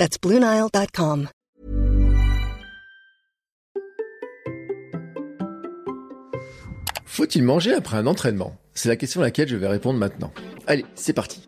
That's BlueNile.com. Faut-il manger après un entraînement? C'est la question à laquelle je vais répondre maintenant. Allez, c'est parti.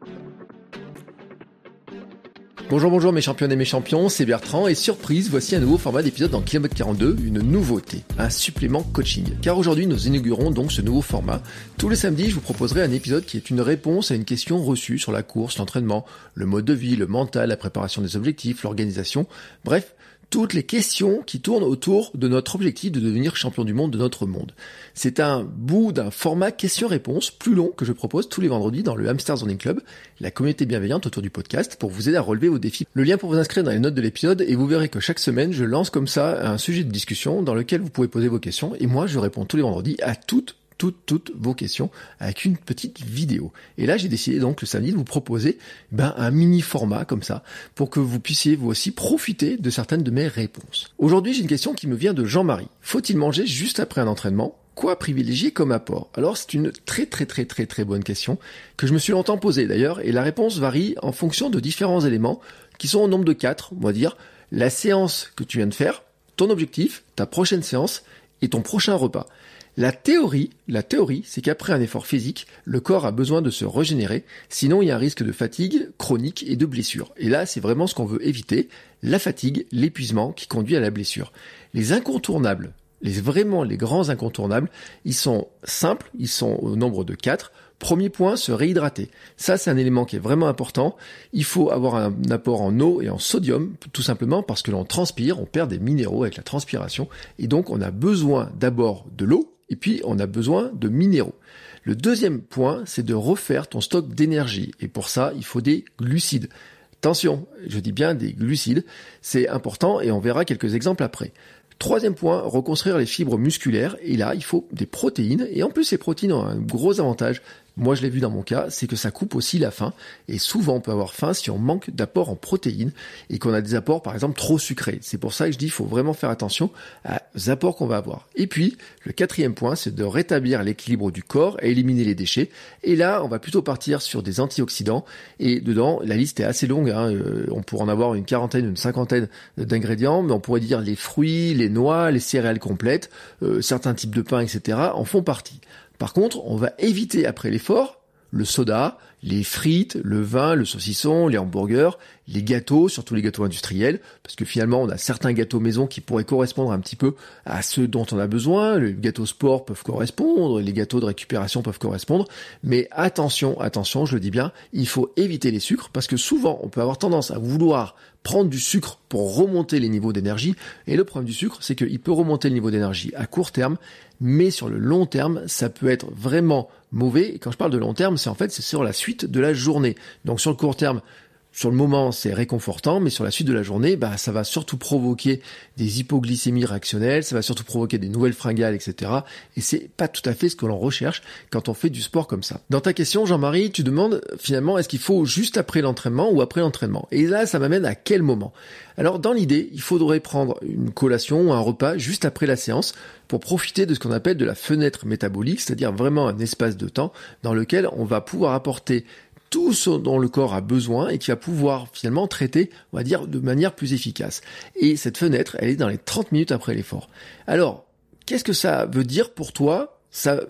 Bonjour, bonjour mes championnes et mes champions, c'est Bertrand et surprise, voici un nouveau format d'épisode dans Kilomètre 42, une nouveauté, un supplément coaching. Car aujourd'hui nous inaugurons donc ce nouveau format. Tous les samedis je vous proposerai un épisode qui est une réponse à une question reçue sur la course, l'entraînement, le mode de vie, le mental, la préparation des objectifs, l'organisation, bref, toutes les questions qui tournent autour de notre objectif de devenir champion du monde de notre monde. C'est un bout d'un format question-réponse plus long que je propose tous les vendredis dans le Hamster Zoning Club, la communauté bienveillante autour du podcast pour vous aider à relever vos défis. Le lien pour vous inscrire dans les notes de l'épisode et vous verrez que chaque semaine je lance comme ça un sujet de discussion dans lequel vous pouvez poser vos questions et moi je réponds tous les vendredis à toutes toutes, vos questions avec une petite vidéo. Et là, j'ai décidé donc le samedi de vous proposer ben, un mini format comme ça pour que vous puissiez vous aussi profiter de certaines de mes réponses. Aujourd'hui, j'ai une question qui me vient de Jean-Marie. Faut-il manger juste après un entraînement? Quoi privilégier comme apport? Alors c'est une très très très très très bonne question que je me suis longtemps posée d'ailleurs et la réponse varie en fonction de différents éléments qui sont au nombre de quatre, on va dire la séance que tu viens de faire, ton objectif, ta prochaine séance et ton prochain repas. La théorie, la théorie, c'est qu'après un effort physique, le corps a besoin de se régénérer, sinon il y a un risque de fatigue chronique et de blessure. Et là, c'est vraiment ce qu'on veut éviter, la fatigue, l'épuisement qui conduit à la blessure. Les incontournables, les vraiment les grands incontournables, ils sont simples, ils sont au nombre de quatre. Premier point, se réhydrater. Ça, c'est un élément qui est vraiment important. Il faut avoir un apport en eau et en sodium, tout simplement parce que l'on transpire, on perd des minéraux avec la transpiration, et donc on a besoin d'abord de l'eau, et puis, on a besoin de minéraux. Le deuxième point, c'est de refaire ton stock d'énergie. Et pour ça, il faut des glucides. Attention, je dis bien des glucides. C'est important et on verra quelques exemples après. Troisième point, reconstruire les fibres musculaires. Et là, il faut des protéines. Et en plus, ces protéines ont un gros avantage, moi je l'ai vu dans mon cas, c'est que ça coupe aussi la faim. Et souvent on peut avoir faim si on manque d'apport en protéines et qu'on a des apports par exemple trop sucrés. C'est pour ça que je dis qu'il faut vraiment faire attention aux apports qu'on va avoir. Et puis le quatrième point c'est de rétablir l'équilibre du corps et éliminer les déchets. Et là on va plutôt partir sur des antioxydants. Et dedans la liste est assez longue. Hein. Euh, on pourrait en avoir une quarantaine, une cinquantaine d'ingrédients, mais on pourrait dire les fruits, les noix, les céréales complètes, euh, certains types de pain, etc. en font partie. Par contre, on va éviter après l'effort le soda, les frites, le vin, le saucisson, les hamburgers, les gâteaux, surtout les gâteaux industriels, parce que finalement on a certains gâteaux maison qui pourraient correspondre un petit peu à ceux dont on a besoin, les gâteaux sport peuvent correspondre, les gâteaux de récupération peuvent correspondre, mais attention, attention, je le dis bien, il faut éviter les sucres, parce que souvent on peut avoir tendance à vouloir prendre du sucre pour remonter les niveaux d'énergie, et le problème du sucre, c'est qu'il peut remonter le niveau d'énergie à court terme, mais sur le long terme, ça peut être vraiment mauvais. Et quand je parle de long terme, c'est en fait c'est sur la suite de la journée. Donc sur le court terme, sur le moment, c'est réconfortant, mais sur la suite de la journée, bah, ça va surtout provoquer des hypoglycémies réactionnelles, ça va surtout provoquer des nouvelles fringales, etc. Et c'est pas tout à fait ce que l'on recherche quand on fait du sport comme ça. Dans ta question, Jean-Marie, tu demandes finalement est-ce qu'il faut juste après l'entraînement ou après l'entraînement? Et là, ça m'amène à quel moment? Alors, dans l'idée, il faudrait prendre une collation ou un repas juste après la séance pour profiter de ce qu'on appelle de la fenêtre métabolique, c'est-à-dire vraiment un espace de temps dans lequel on va pouvoir apporter tout ce dont le corps a besoin et qui va pouvoir finalement traiter, on va dire, de manière plus efficace. Et cette fenêtre, elle est dans les 30 minutes après l'effort. Alors, qu'est-ce que ça veut dire pour toi ça,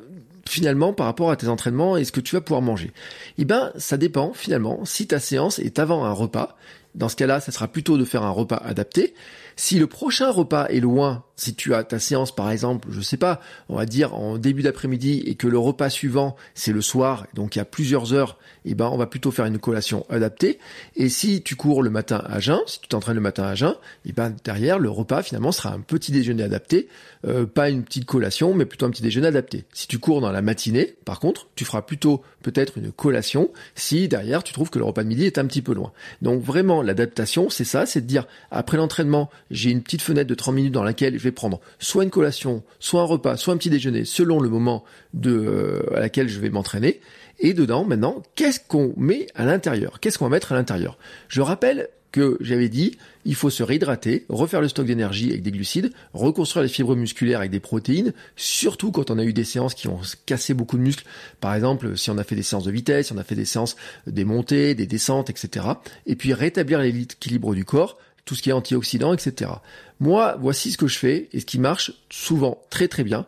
finalement par rapport à tes entraînements et ce que tu vas pouvoir manger? Eh ben, ça dépend finalement si ta séance est avant un repas. Dans ce cas-là, ça sera plutôt de faire un repas adapté. Si le prochain repas est loin, si tu as ta séance par exemple, je sais pas, on va dire en début d'après-midi et que le repas suivant c'est le soir, donc il y a plusieurs heures, eh ben on va plutôt faire une collation adaptée. Et si tu cours le matin à jeun, si tu t'entraînes le matin à jeun, eh ben derrière le repas finalement sera un petit déjeuner adapté, euh, pas une petite collation, mais plutôt un petit déjeuner adapté. Si tu cours dans la matinée, par contre, tu feras plutôt peut-être une collation si derrière tu trouves que le repas de midi est un petit peu loin. Donc vraiment l'adaptation, c'est ça, c'est de dire, après l'entraînement, j'ai une petite fenêtre de 30 minutes dans laquelle je vais prendre soit une collation, soit un repas, soit un petit déjeuner, selon le moment de, euh, à laquelle je vais m'entraîner. Et dedans, maintenant, qu'est-ce qu'on met à l'intérieur? Qu'est-ce qu'on va mettre à l'intérieur? Je rappelle que j'avais dit, il faut se réhydrater, refaire le stock d'énergie avec des glucides, reconstruire les fibres musculaires avec des protéines, surtout quand on a eu des séances qui ont cassé beaucoup de muscles. Par exemple, si on a fait des séances de vitesse, si on a fait des séances des montées, des descentes, etc. Et puis rétablir l'équilibre du corps, tout ce qui est antioxydant, etc. Moi, voici ce que je fais et ce qui marche souvent très très bien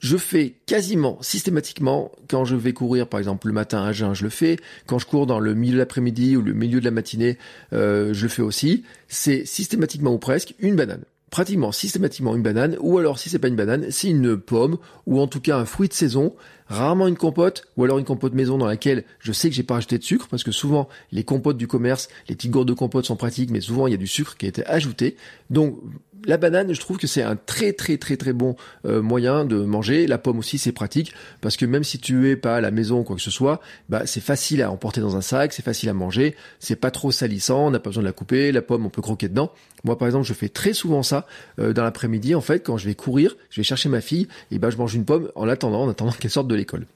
je fais quasiment systématiquement quand je vais courir par exemple le matin à jeun je le fais. Quand je cours dans le milieu de l'après-midi ou le milieu de la matinée euh, je fais aussi. C'est systématiquement ou presque une banane. Pratiquement systématiquement une banane. Ou alors si c'est pas une banane c'est une pomme ou en tout cas un fruit de saison. Rarement une compote ou alors une compote maison dans laquelle je sais que j'ai pas rajouté de sucre parce que souvent les compotes du commerce les petites gourdes de compote sont pratiques mais souvent il y a du sucre qui a été ajouté. Donc la banane, je trouve que c'est un très très très très bon euh, moyen de manger. La pomme aussi, c'est pratique parce que même si tu es pas à la maison ou quoi que ce soit, bah c'est facile à emporter dans un sac, c'est facile à manger, c'est pas trop salissant, on n'a pas besoin de la couper. La pomme, on peut croquer dedans. Moi, par exemple, je fais très souvent ça euh, dans l'après-midi. En fait, quand je vais courir, je vais chercher ma fille, et ben je mange une pomme en attendant, en attendant qu'elle sorte de l'école.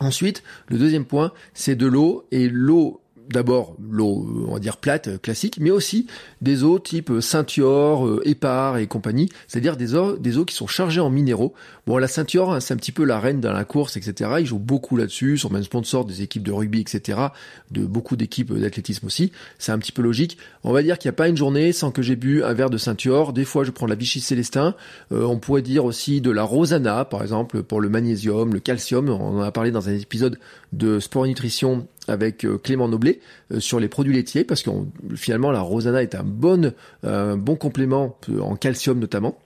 Ensuite, le deuxième point, c'est de l'eau et l'eau d'abord l'eau, on va dire plate, euh, classique, mais aussi des eaux type euh, Saint-Yor, euh, Épar et compagnie, c'est-à-dire des eaux, qui sont chargées en minéraux. Bon, la Saint-Yor, hein, c'est un petit peu la reine dans la course, etc. Ils jouent beaucoup là-dessus, sont même sponsors des équipes de rugby, etc., de beaucoup d'équipes d'athlétisme aussi. C'est un petit peu logique. On va dire qu'il n'y a pas une journée sans que j'ai bu un verre de Saint-Yor. Des fois, je prends de la Vichy Célestin. on pourrait dire aussi de la Rosana, par exemple, pour le magnésium, le calcium. On en a parlé dans un épisode de sport nutrition avec euh, Clément Noblet euh, sur les produits laitiers parce que finalement la Rosana est un bon, un bon complément euh, en calcium notamment.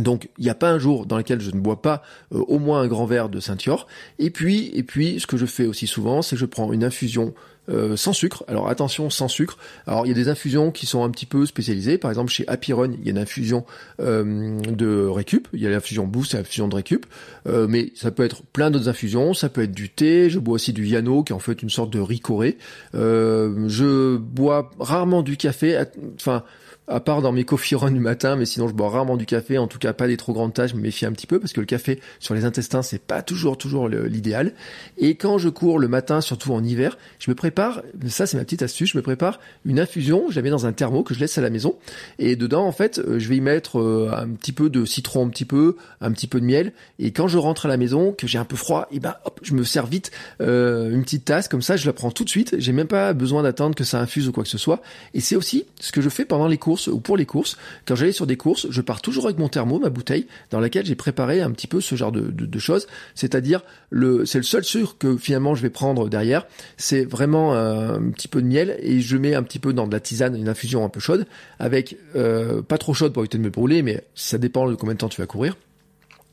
Donc il n'y a pas un jour dans lequel je ne bois pas au moins un grand verre de Saint-Yor. Et puis, et puis, ce que je fais aussi souvent, c'est que je prends une infusion euh, sans sucre. Alors attention, sans sucre. Alors il y a des infusions qui sont un petit peu spécialisées. Par exemple, chez Happy Run, il y a une infusion euh, de récup. Il y a l'infusion boost et l'infusion de récup. Euh, mais ça peut être plein d'autres infusions. Ça peut être du thé. Je bois aussi du Yano, qui est en fait une sorte de ricoré. je bois rarement du café. Enfin à part dans mes coffee runs du matin, mais sinon je bois rarement du café, en tout cas pas des trop grandes tâches, je me méfie un petit peu parce que le café sur les intestins c'est pas toujours toujours l'idéal. Et quand je cours le matin, surtout en hiver, je me prépare, ça c'est ma petite astuce, je me prépare une infusion, je la mets dans un thermo que je laisse à la maison et dedans en fait euh, je vais y mettre euh, un petit peu de citron, un petit peu, un petit peu de miel et quand je rentre à la maison que j'ai un peu froid, et ben hop je me sers vite euh, une petite tasse comme ça, je la prends tout de suite, j'ai même pas besoin d'attendre que ça infuse ou quoi que ce soit. Et c'est aussi ce que je fais pendant les cours ou pour les courses. Quand j'allais sur des courses, je pars toujours avec mon thermo, ma bouteille, dans laquelle j'ai préparé un petit peu ce genre de, choses. C'est-à-dire, le, c'est le seul sucre que finalement je vais prendre derrière. C'est vraiment euh, un petit peu de miel et je mets un petit peu dans de la tisane, une infusion un peu chaude, avec euh, pas trop chaude pour éviter de me brûler, mais ça dépend de combien de temps tu vas courir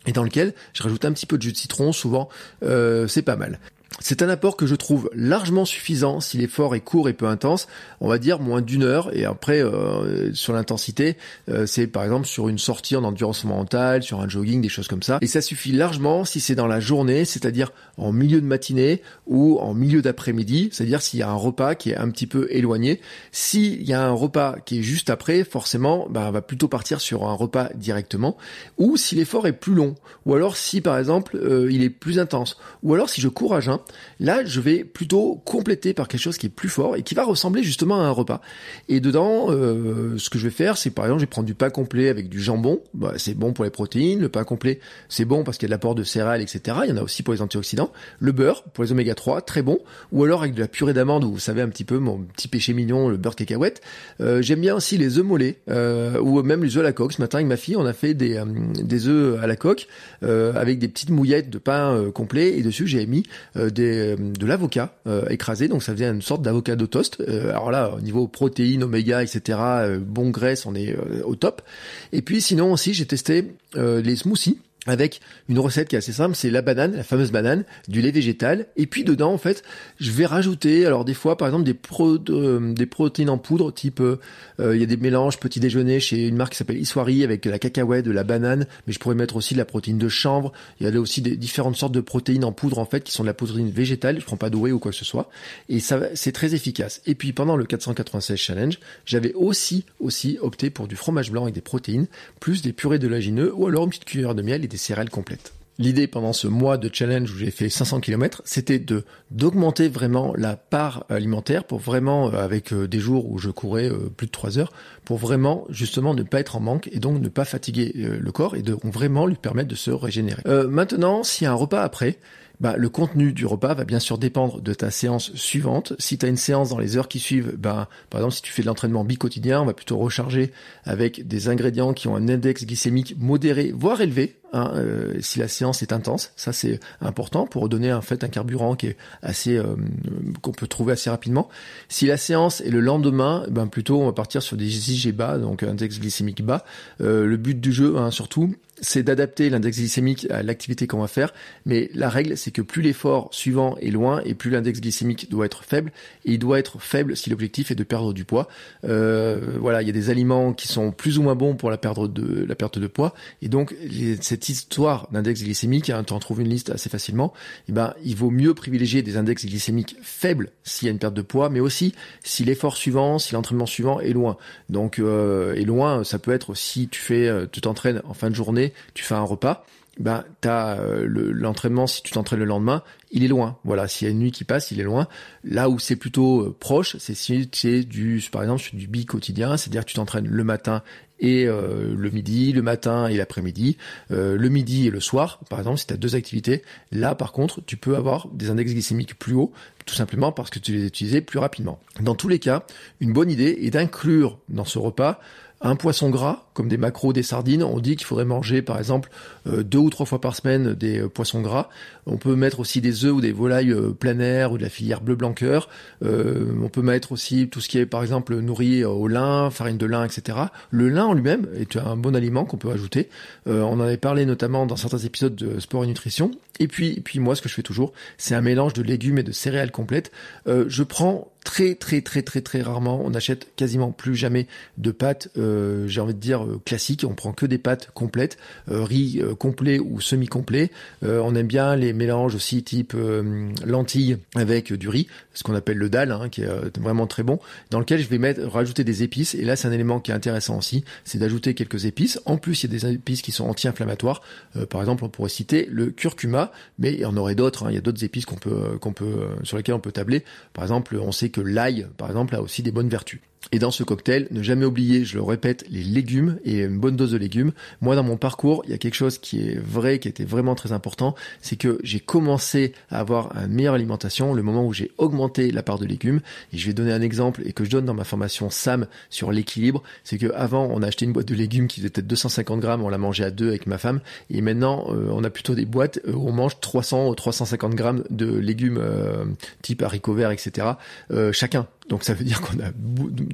et dans lequel je rajoute un petit peu de jus de citron, souvent euh, c'est pas mal. C'est un apport que je trouve largement suffisant si l'effort est court et peu intense, on va dire moins d'une heure, et après euh, sur l'intensité, euh, c'est par exemple sur une sortie en endurance mentale, sur un jogging, des choses comme ça, et ça suffit largement si c'est dans la journée, c'est-à-dire en milieu de matinée ou en milieu d'après-midi, c'est-à-dire s'il y a un repas qui est un petit peu éloigné. S'il y a un repas qui est juste après, forcément, bah, on va plutôt partir sur un repas directement, ou si l'effort est plus long, ou alors si par exemple euh, il est plus intense, ou alors si je cours à jeun, Là, je vais plutôt compléter par quelque chose qui est plus fort et qui va ressembler justement à un repas. Et dedans, euh, ce que je vais faire, c'est par exemple, je vais prendre du pain complet avec du jambon. Bah, c'est bon pour les protéines. Le pain complet, c'est bon parce qu'il y a de l'apport de céréales, etc. Il y en a aussi pour les antioxydants. Le beurre pour les oméga 3, très bon. Ou alors avec de la purée d'amande, vous savez un petit peu mon petit péché mignon, le beurre cacahuète. Euh, J'aime bien aussi les œufs mollets euh, ou même les œufs à la coque. Ce matin avec ma fille, on a fait des, des œufs à la coque avec des petites mouillettes de pain complet et dessus j'ai mis euh, de l'avocat euh, écrasé, donc ça faisait une sorte d'avocado toast. Euh, alors là, au niveau protéines, oméga, etc., bon graisse, on est au top. Et puis sinon aussi, j'ai testé les smoothies avec une recette qui est assez simple, c'est la banane, la fameuse banane, du lait végétal, et puis dedans en fait, je vais rajouter, alors des fois par exemple des, pro, des protéines en poudre, type euh, euh, il y a des mélanges petit déjeuner chez une marque qui s'appelle Iswari avec la cacahuète, de la banane, mais je pourrais mettre aussi de la protéine de chanvre. Il y a aussi des différentes sortes de protéines en poudre en fait qui sont de la protéine végétale. Je prends pas de ou quoi que ce soit, et ça c'est très efficace. Et puis pendant le 496 challenge, j'avais aussi aussi opté pour du fromage blanc avec des protéines, plus des purées de lagineux ou alors une petite cuillère de miel et céréales complètes. L'idée pendant ce mois de challenge où j'ai fait 500 km, c'était de d'augmenter vraiment la part alimentaire pour vraiment, euh, avec euh, des jours où je courais euh, plus de 3 heures, pour vraiment justement ne pas être en manque et donc ne pas fatiguer le corps et de vraiment lui permettre de se régénérer. maintenant, s'il y a un repas après, bah, le contenu du repas va bien sûr dépendre de ta séance suivante. Si tu as une séance dans les heures qui suivent, bah, par exemple si tu fais de l'entraînement bi-quotidien, on va plutôt recharger avec des ingrédients qui ont un index glycémique modéré, voire élevé, Hein, euh, si la séance est intense. Ça c'est important pour donner en fait un carburant qui est assez euh, qu'on peut trouver assez rapidement. Si la séance est le lendemain, ben plutôt on va partir sur des IG bas, donc index glycémique bas. Euh, le but du jeu, hein, surtout, c'est d'adapter l'index glycémique à l'activité qu'on va faire, mais la règle c'est que plus l'effort suivant est loin et plus l'index glycémique doit être faible, et il doit être faible si l'objectif est de perdre du poids. voilà, il y a des aliments qui sont plus ou moins bons pour la perte de poids, et donc cette histoire d'index glycémique, hein, tu en trouves une liste assez facilement, eh ben, il vaut mieux privilégier des index glycémiques faibles s'il y a une perte de poids, mais aussi si l'effort suivant, si l'entraînement suivant est loin. Donc, euh, est loin, ça peut être si tu fais, euh, tu t'entraînes en fin de journée, tu fais un repas, ben t'as euh, l'entraînement si tu t'entraînes le lendemain, il est loin. Voilà, s'il y a une nuit qui passe, il est loin. Là où c'est plutôt euh, proche, c'est si c'est du par exemple du bi quotidien, c'est-à-dire tu t'entraînes le matin et euh, le midi, le matin et l'après-midi, le midi et le soir, par exemple, si tu as deux activités, là par contre, tu peux avoir des index glycémiques plus hauts, tout simplement parce que tu les utilisais plus rapidement. Dans tous les cas, une bonne idée est d'inclure dans ce repas un poisson gras, comme des macros, des sardines. On dit qu'il faudrait manger, par exemple, euh, deux ou trois fois par semaine des euh, poissons gras. On peut mettre aussi des œufs ou des volailles euh, planaires ou de la filière bleu blanc cœur. on peut mettre aussi tout ce qui est, par exemple, nourri au lin, farine de lin, etc. Le lin en lui-même est un bon aliment qu'on peut ajouter. on en avait parlé notamment dans certains épisodes de sport et nutrition. Et puis, puis moi, ce que je fais toujours, c'est un mélange de légumes et de céréales complètes. je prends très très très très très rarement. On achète quasiment plus jamais de pâtes, euh, j'ai envie de dire euh, classiques. On prend que des pâtes complètes, euh, riz complet ou semi-complet. on aime bien les mélanges aussi type lentilles avec du riz, ce qu'on appelle le dalle, hein, qui est vraiment très bon. Dans lequel je vais mettre rajouter des épices. Et là, c'est un élément qui est intéressant aussi, c'est d'ajouter quelques épices. En plus, il y a des épices qui sont anti-inflammatoires. par exemple, on pourrait citer le curcuma, mais il y en aurait d'autres. Hein. Il y a d'autres épices qu'on peut qu'on peut sur lesquelles on peut tabler. Par exemple, on sait que l'ail, par exemple, a aussi des bonnes vertus. Et dans ce cocktail, ne jamais oublier, je le répète, les légumes et une bonne dose de légumes. Moi, dans mon parcours, il y a quelque chose qui est vrai, qui était vraiment très important, c'est que j'ai commencé à avoir une meilleure alimentation le moment où j'ai augmenté la part de légumes. Et je vais donner un exemple et que je donne dans ma formation SAM sur l'équilibre. C'est que avant, on a acheté une boîte de légumes qui faisait peut-être 250 grammes, on l'a mangé à deux avec ma femme. Et maintenant, euh, on a plutôt des boîtes où on mange 300 ou 350 grammes de légumes euh, type haricots verts, etc. Euh, chacun. Donc ça veut dire qu'on a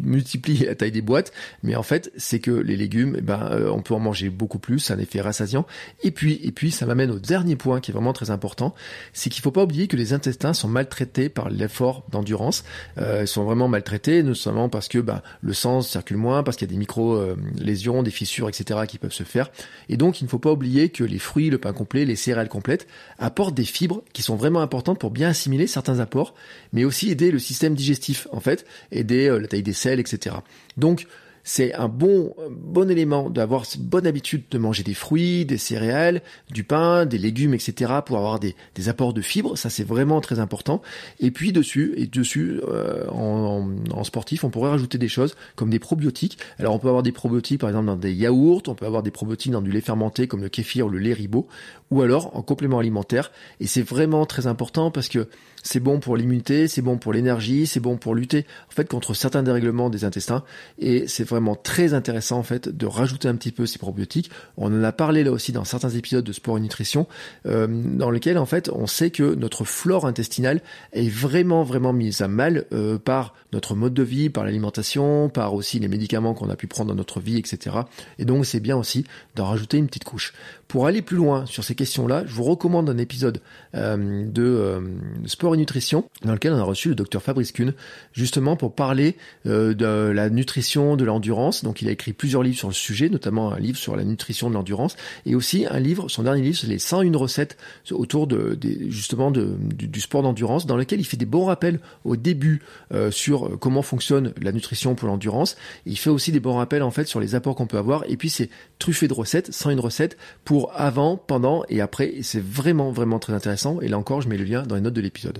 multiplié la taille des boîtes, mais en fait c'est que les légumes, eh ben euh, on peut en manger beaucoup plus, un effet rassasiant. Et puis et puis ça m'amène au dernier point qui est vraiment très important, c'est qu'il faut pas oublier que les intestins sont maltraités par l'effort d'endurance. Euh, ils sont vraiment maltraités, notamment parce que bah, le sang circule moins, parce qu'il y a des micro euh, lésions, des fissures, etc. qui peuvent se faire. Et donc il ne faut pas oublier que les fruits, le pain complet, les céréales complètes apportent des fibres qui sont vraiment importantes pour bien assimiler certains apports, mais aussi aider le système digestif en fait, aider euh, la taille des selles, etc. Donc c'est un bon, bon élément d'avoir cette bonne habitude de manger des fruits, des céréales, du pain, des légumes, etc. pour avoir des, apports de fibres. Ça, c'est vraiment très important. Et puis dessus, et dessus, euh, en, sportif, on pourrait rajouter des choses comme des probiotiques. Alors, on peut avoir des probiotiques, par exemple, dans des yaourts. On peut avoir des probiotiques dans du lait fermenté comme le kéfir ou le lait ribot. Ou alors en complément alimentaire. Et c'est vraiment très important parce que c'est bon pour l'immunité, c'est bon pour l'énergie, c'est bon pour lutter en fait contre certains dérèglements des intestins. Et c'est vraiment très intéressant en fait de rajouter un petit peu ces probiotiques. On en a parlé là aussi dans certains épisodes de sport et nutrition, euh, dans lesquels en fait on sait que notre flore intestinale est vraiment vraiment mise à mal euh, par notre mode de vie, par l'alimentation, par aussi les médicaments qu'on a pu prendre dans notre vie, etc. Et donc c'est bien aussi d'en rajouter une petite couche. Pour aller plus loin sur ces questions-là, je vous recommande un épisode euh, de sport et nutrition dans lequel on a reçu le docteur Fabrice Kuhn, justement pour parler de la nutrition, de l'endurance. Donc il a écrit plusieurs livres sur le sujet, notamment un livre sur la nutrition de l'endurance, et aussi un livre, son dernier livre, c'est les 101 recettes autour de, justement du, sport d'endurance, dans lequel il fait des bons rappels au début euh, sur euh, comment fonctionne la nutrition pour l'endurance. Il fait aussi des bons rappels en fait sur les apports qu'on peut avoir, et puis c'est truffé de recettes, 101 recettes pour avant, pendant et après. C'est vraiment vraiment très intéressant. Et là encore, je mets le lien dans les notes de l'épisode.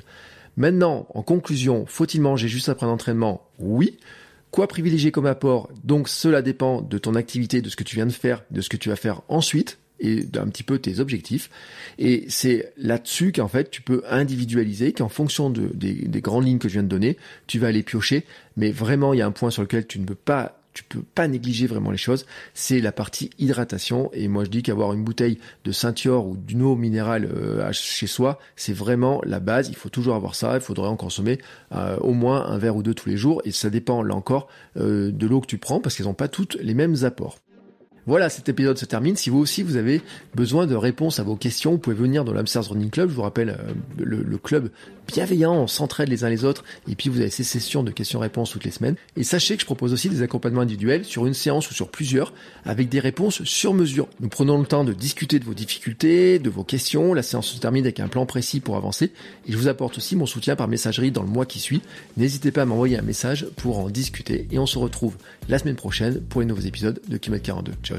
Maintenant, en conclusion, faut-il manger juste après un entraînement? Oui. Quoi privilégier comme apport? Donc cela dépend de ton activité, de ce que tu viens de faire, de ce que tu vas faire ensuite et d'un petit peu tes objectifs. Et c'est là-dessus qu'en fait tu peux individualiser, qu'en fonction de, des, des, grandes lignes que je viens de donner, tu vas aller piocher. Mais vraiment, il y a un point sur lequel tu ne peux pas tu peux pas négliger vraiment les choses, c'est la partie hydratation. Et moi je dis qu'avoir une bouteille de ceinture ou d'une eau minérale euh, chez soi, c'est vraiment la base. Il faut toujours avoir ça. Il faudrait en consommer euh, au moins un verre ou deux tous les jours. Et ça dépend là encore euh, de l'eau que tu prends parce qu'elles n'ont pas toutes les mêmes apports. Voilà, cet épisode se termine. Si vous aussi vous avez besoin de réponses à vos questions, vous pouvez venir dans l'Amsterdam Running Club. Je vous rappelle euh, le, club bienveillant, on s'entraide les uns les autres. Et puis vous avez ces sessions de questions-réponses toutes les semaines. Et sachez que je propose aussi des accompagnements individuels sur une séance ou sur plusieurs, avec des réponses sur mesure. Nous prenons le temps de discuter de vos difficultés, de vos questions. La séance se termine avec un plan précis pour avancer. Et je vous apporte aussi mon soutien par messagerie dans le mois qui suit. N'hésitez pas à m'envoyer un message pour en discuter. Et on se retrouve la semaine prochaine pour les nouveaux épisodes de Kimet 42. Ciao